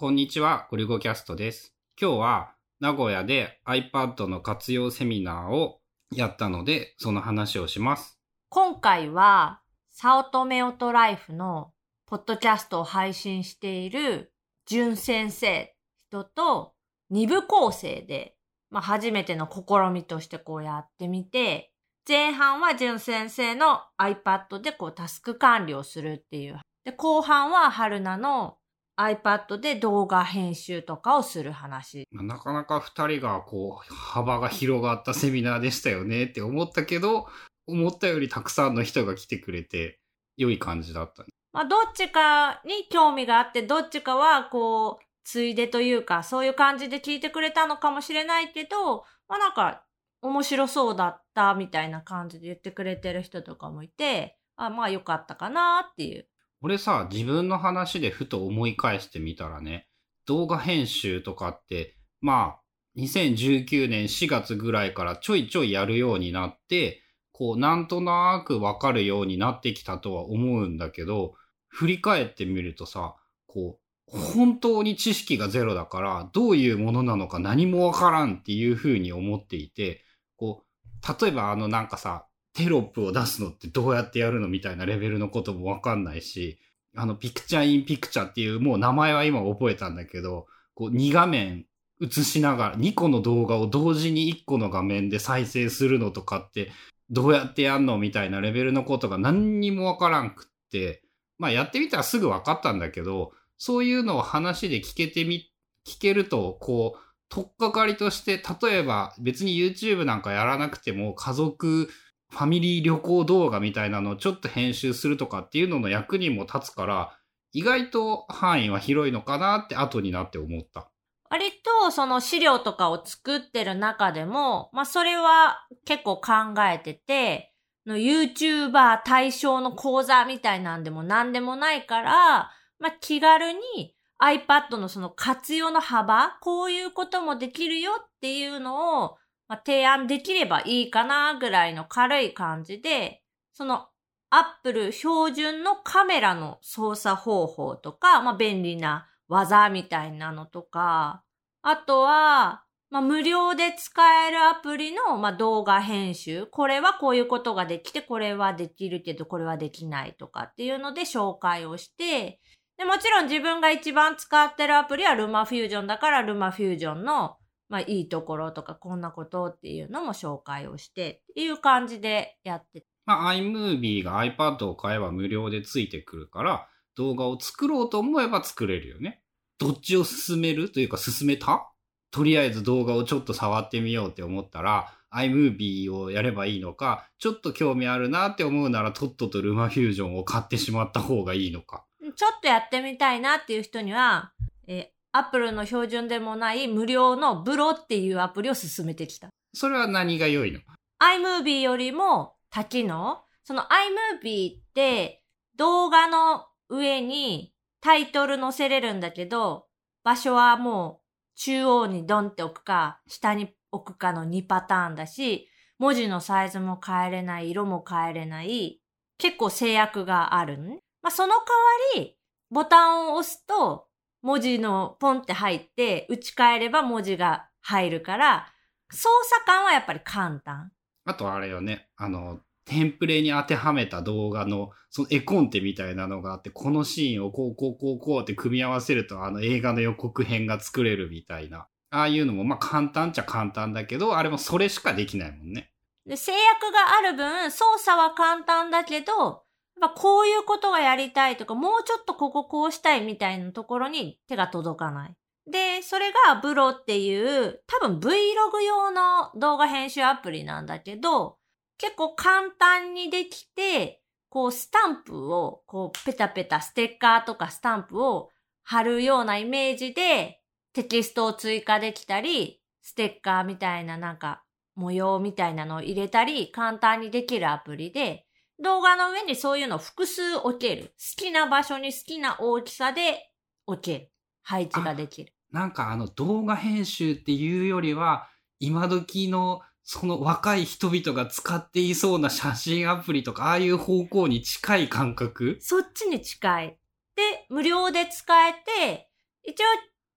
こんにちは、ゴリゴキャストです。今日は名古屋で iPad の活用セミナーをやったので、その話をします。今回は、サオトメオトライフのポッドキャストを配信しているジュン先生人と二部構成で、まあ、初めての試みとしてこうやってみて、前半はジュン先生の iPad でこうタスク管理をするっていう。で、後半は春菜の iPad で動画編集とかをする話。まあなかなか二人がこう、幅が広がったセミナーでしたよねって思ったけど、思ったよりたくさんの人が来てくれて、良い感じだった。まあ、どっちかに興味があって、どっちかは、こう、ついでというか、そういう感じで聞いてくれたのかもしれないけど、まあなんか、面白そうだったみたいな感じで言ってくれてる人とかもいて、あまあよかったかなっていう。俺さ、自分の話でふと思い返してみたらね、動画編集とかって、まあ、2019年4月ぐらいからちょいちょいやるようになって、こう、なんとなくわかるようになってきたとは思うんだけど、振り返ってみるとさ、こう、本当に知識がゼロだから、どういうものなのか何もわからんっていうふうに思っていて、こう、例えばあのなんかさ、テロップを出すのってどうやってやるのみたいなレベルのこともわかんないし、あの、ピクチャーインピクチャーっていう、もう名前は今覚えたんだけど、こう、2画面映しながら、2個の動画を同時に1個の画面で再生するのとかって、どうやってやんのみたいなレベルのことが何にもわからんくって、まあやってみたらすぐわかったんだけど、そういうのを話で聞けてみ、聞けると、こう、とっかかりとして、例えば別に YouTube なんかやらなくても家族ファミリー旅行動画みたいなのをちょっと編集するとかっていうのの役にも立つから、意外と範囲は広いのかなって後になって思った。割とその資料とかを作ってる中でも、まあそれは結構考えてて、の YouTuber 対象の講座みたいなんでも何でもないから、まあ気軽に iPad のその活用の幅、こういうこともできるよっていうのを、まあ、提案できればいいかなぐらいの軽い感じで、その Apple 標準のカメラの操作方法とか、まあ便利な技みたいなのとか、あとは、まあ、無料で使えるアプリの、まあ、動画編集。これはこういうことができて、これはできるけど、これはできないとかっていうので紹介をして、で、もちろん自分が一番使ってるアプリはルマフュージョンだから、ルマフュージョンの、まあ、いいところとか、こんなことっていうのも紹介をして、っていう感じでやってまあ、iMovie が iPad を買えば無料でついてくるから、動画を作ろうと思えば作れるよね。どっちを進めるというか進めた？とりあえず動画をちょっと触ってみようって思ったら、iMovie をやればいいのか、ちょっと興味あるなって思うなら、とっととルマフュージョンを買ってしまった方がいいのか。ちょっとやってみたいなっていう人には、えー、Apple の標準でもない無料のブロっていうアプリを進めてきた。それは何が良いの？iMovie よりも多機能その iMovie って動画の上にタイトル載せれるんだけど、場所はもう中央にドンって置くか、下に置くかの2パターンだし、文字のサイズも変えれない、色も変えれない、結構制約があるのね。まあ、その代わり、ボタンを押すと、文字のポンって入って、打ち替えれば文字が入るから、操作感はやっぱり簡単。あとあれよね、あの、テンプレに当てはめた動画の、その絵コンテみたいなのがあって、このシーンをこうこうこうこうって組み合わせると、あの映画の予告編が作れるみたいな。ああいうのも、まあ簡単っちゃ簡単だけど、あれもそれしかできないもんね。で、制約がある分、操作は簡単だけど、やっぱこういうことがやりたいとか、もうちょっとこここうしたいみたいなところに手が届かない。で、それがブロっていう、多分 Vlog 用の動画編集アプリなんだけど、結構簡単にできて、こうスタンプを、こうペタペタステッカーとかスタンプを貼るようなイメージでテキストを追加できたり、ステッカーみたいななんか模様みたいなのを入れたり、簡単にできるアプリで、動画の上にそういうのを複数置ける。好きな場所に好きな大きさで置ける。配置ができる。なんかあの動画編集っていうよりは、今時のその若い人々が使っていそうな写真アプリとか、ああいう方向に近い感覚？そっちに近い。で、無料で使えて、一応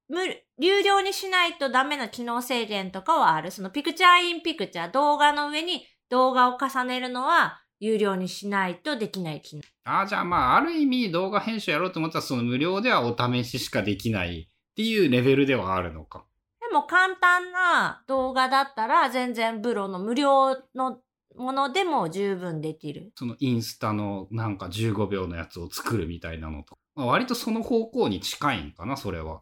無、有料にしないとダメな機能制限とかはある。そのピクチャーインピクチャー、動画の上に動画を重ねるのは有料にしないとできない機能。ああ、じゃあまあ、ある意味動画編集やろうと思ったら、その無料ではお試ししかできないっていうレベルではあるのか。でも簡単な動画だったら全然プロの無料のものでも十分できる。そのインスタのなんか15秒のやつを作るみたいなのと。まあ、割とその方向に近いんかな、それは。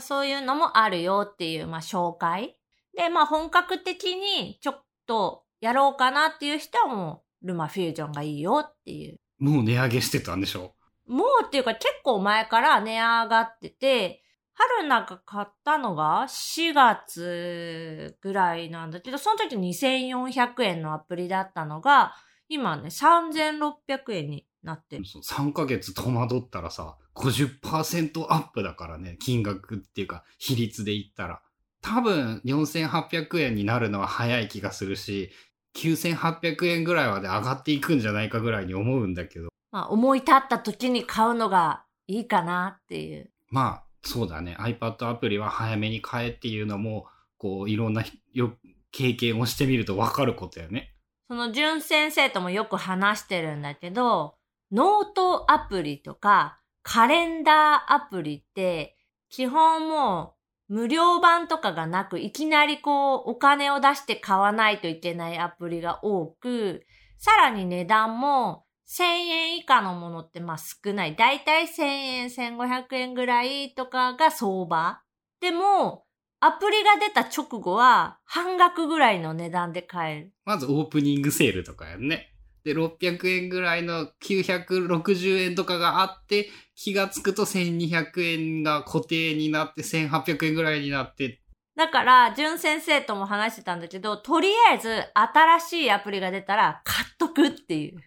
そういうのもあるよっていう、まあ、紹介。で、まあ、本格的にちょっとやろうかなっていう人はもう、ルマフュージョンがいいよっていう。もう値上げしてたんでしょ？もうっていうか結構前から値上がってて、春菜が買ったのが4月ぐらいなんだけど、その時2400円のアプリだったのが、今ね、3600円になってる。そう3ヶ月戸惑ったらさ、50%アップだからね、金額っていうか、比率で言ったら。多分、4800円になるのは早い気がするし、9800円ぐらいまで上がっていくんじゃないかぐらいに思うんだけど。まあ、思い立った時に買うのがいいかなっていう。まあ、そうだね。iPad アプリは早めに買えっていうのも、こう、いろんなよ経験をしてみるとわかることやね。その、淳先生ともよく話してるんだけど、ノートアプリとか、カレンダーアプリって、基本もう無料版とかがなく、いきなりこう、お金を出して買わないといけないアプリが多く、さらに値段も1000円以下のものってまあ少ない。だいたい1000円、1500円ぐらいとかが相場。でも、アプリが出た直後は半額ぐらいの値段で買える。まずオープニングセールとかやんね。で、600円ぐらいの960円とかがあって、気がつくと1200円が固定になって1800円ぐらいになって。だから、淳先生とも話してたんだけど、とりあえず新しいアプリが出たら買っとくっていう。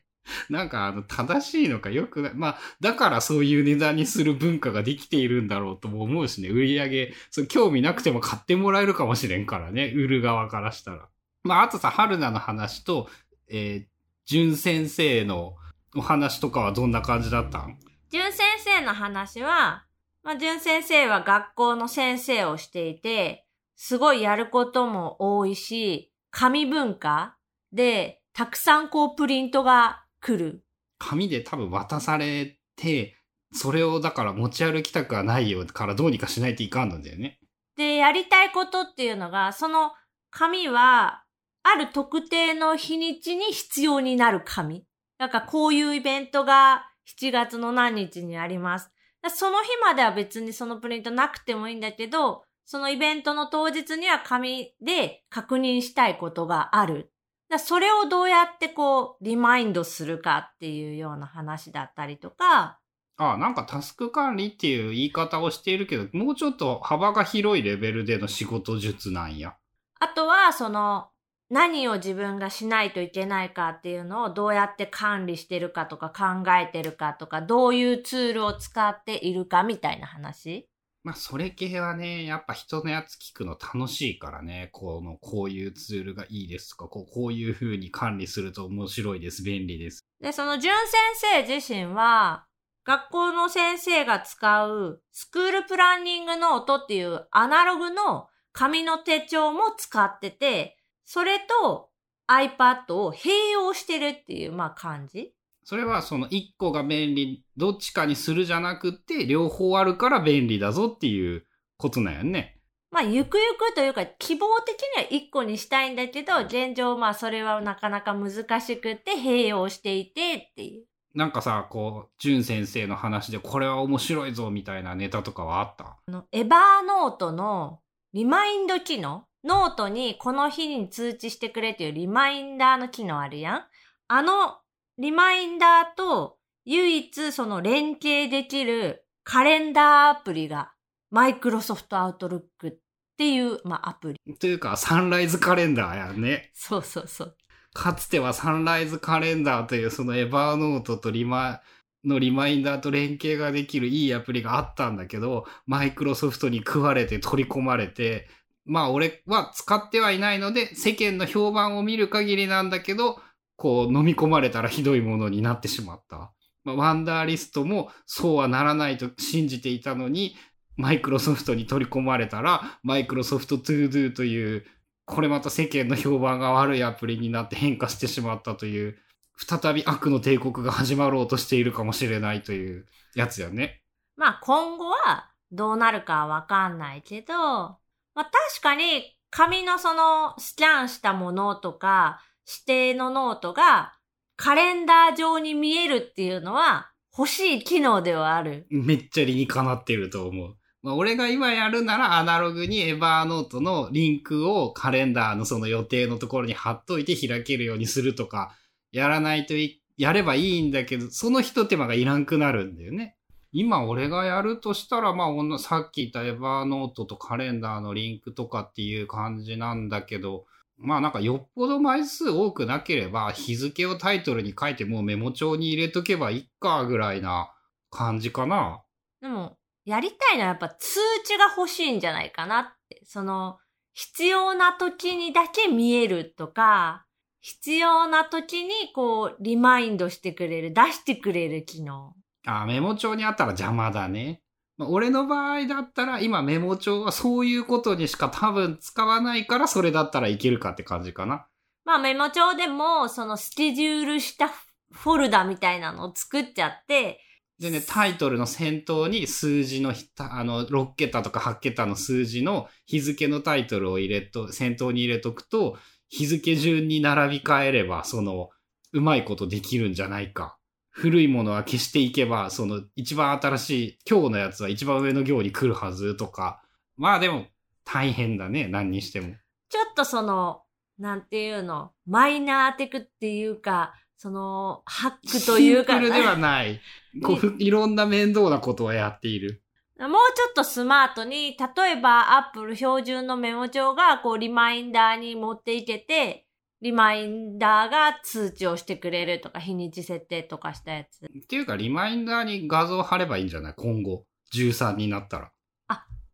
なんかあの、正しいのかよくない。まあ、だからそういう値段にする文化ができているんだろうとも思うしね、売り上げ、そう興味なくても買ってもらえるかもしれんからね、売る側からしたら。まあ、あとさ、春菜の話と、えー、淳先生のお話とかはどんな感じだったん？淳先生の話は、まあ、淳先生は学校の先生をしていて、すごいやることも多いし、紙文化で、たくさんこうプリントが来る。紙で多分渡されて、それをだから持ち歩きたくはないよからどうにかしないといかんのだよね。で、やりたいことっていうのが、その紙はある特定の日にちに必要になる紙。なんかこういうイベントが7月の何日にあります。その日までは別にそのプリントなくてもいいんだけど、そのイベントの当日には紙で確認したいことがある。それをどうやってこう、リマインドするかっていうような話だったりとか。ああ、なんかタスク管理っていう言い方をしているけど、もうちょっと幅が広いレベルでの仕事術なんや。あとは、その、何を自分がしないといけないかっていうのをどうやって管理してるかとか考えてるかとか、どういうツールを使っているかみたいな話？まあ、それ系はね、やっぱ人のやつ聞くの楽しいからね、この、こういうツールがいいですとか、こうこういう風に管理すると面白いです、便利です。で、その、淳先生自身は、学校の先生が使うスクールプランニングノートっていうアナログの紙の手帳も使ってて、それと iPad を併用してるっていう、まあ感じ？それはその1個が便利、どっちかにするじゃなくて、両方あるから便利だぞっていうことなんやね。まあ、ゆくゆくというか、希望的には1個にしたいんだけど、現状まあ、それはなかなか難しくて、併用していてっていう。なんかさ、こう、淳先生の話でこれは面白いぞみたいなネタとかはあった？あの、エバーノートのリマインド機能ノートにこの日に通知してくれっていうリマインダーの機能あるやんあのリマインダーと唯一その連携できるカレンダーアプリがマイクロソフトアウトルックっていう、まあ、アプリ。というか、サンライズカレンダーやんね。そうそうそう。かつてはサンライズカレンダーというそのエバーノートとリマ、のリマインダーと連携ができるいいアプリがあったんだけど、マイクロソフトに食われて取り込まれて、まあ俺は使ってはいないので、世間の評判を見る限りなんだけど、こう飲み込まれたらひどいものになってしまった。まあ、ワンダーリストもそうはならないと信じていたのに、マイクロソフトに取り込まれたら、マイクロソフトトゥードゥという、これまた世間の評判が悪いアプリになって変化してしまったという、再び悪の帝国が始まろうとしているかもしれないというやつやね。まあ今後はどうなるかわかんないけど、まあ確かに紙のそのスキャンしたものとか指定のノートがカレンダー上に見えるっていうのは欲しい機能ではある。めっちゃ理にかなってると思う。まあ、俺が今やるならアナログにエバーノートのリンクをカレンダーのその予定のところに貼っといて開けるようにするとか、やらないと、やればいいんだけど、その一手間がいらんくなるんだよね。今俺がやるとしたら、まあ、さっき言ったエバーノートとカレンダーのリンクとかっていう感じなんだけど、まあなんかよっぽど枚数多くなければ日付をタイトルに書いてもうメモ帳に入れとけばいいかぐらいな感じかな。でも、やりたいのはやっぱ通知が欲しいんじゃないかなって。その、必要な時にだけ見えるとか、必要な時にこう、リマインドしてくれる、出してくれる機能。あ、メモ帳にあったら邪魔だね。まあ、俺の場合だったら今メモ帳はそういうことにしか多分使わないからそれだったらいけるかって感じかな。まあメモ帳でも、そのスケジュールしたフォルダみたいなのを作っちゃって、でね、タイトルの先頭に数字のひた、あの、6桁とか8桁の数字の日付のタイトルを入れと、先頭に入れとくと、日付順に並び替えれば、その、うまいことできるんじゃないか。古いものは消していけば、その、一番新しい、今日のやつは一番上の行に来るはずとか。まあでも、大変だね、何にしても。ちょっとその、なんていうの、マイナーテクっていうか、その、ハックというか、シンプルではない。こういろんな面倒なことをやっている。もうちょっとスマートに、例えば Apple 標準のメモ帳がこうリマインダーに持っていけて、リマインダーが通知をしてくれるとか、日にち設定とかしたやつ。っていうか、リマインダーに画像貼ればいいんじゃない？今後。13になったら。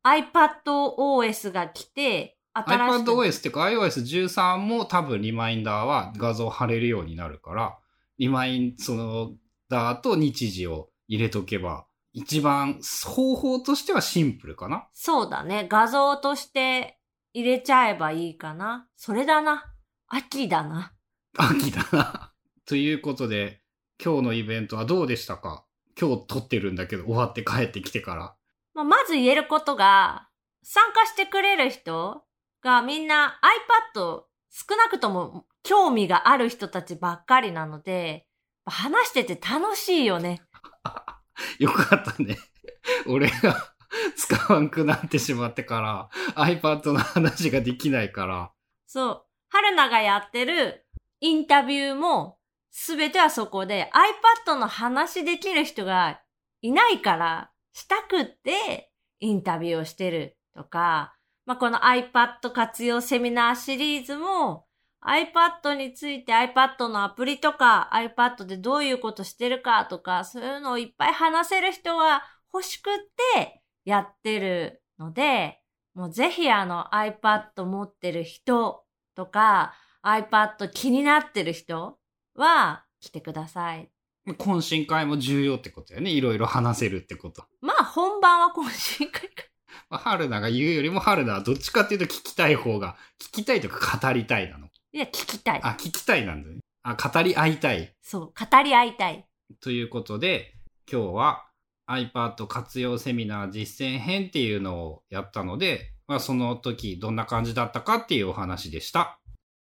iPadOS が来て、iPadOS っていうか iOS13 も多分リマインダーは画像貼れるようになるから、リマイン、その、ダーと日時を入れとけば、一番方法としてはシンプルかな？そうだね。画像として入れちゃえばいいかな。それだな。秋だな。秋だな。ということで、今日のイベントはどうでしたか？今日撮ってるんだけど、終わって帰ってきてから。まあ、まず言えることが、参加してくれる人がみんな iPad 少なくとも興味がある人たちばっかりなので、話してて楽しいよね。よかったね。俺が 使わんくなってしまってから、iPad の話ができないから。そう。春菜がやってるインタビューも、すべてはそこで iPad の話できる人がいないから、したくってインタビューをしてるとか、まあ、この iPad 活用セミナーシリーズも iPad について iPad のアプリとか iPad でどういうことしてるかとか、そういうのをいっぱい話せる人が欲しくってやってるので、もうぜひあの iPad 持ってる人とか iPad 気になってる人は来てください。懇親会も重要ってことやね。いろいろ話せるってこと。まあ本番は懇親会か。まあ、春菜が言うよりも春菜はどっちかっていうと聞きたい方が、聞きたいとか語りたいなの。いや、聞きたい。あ、聞きたいなんだね。あ、語り合いたい。そう、語り合いたい。ということで、今日は iPad 活用セミナー実践編っていうのをやったので、まあその時どんな感じだったかっていうお話でした。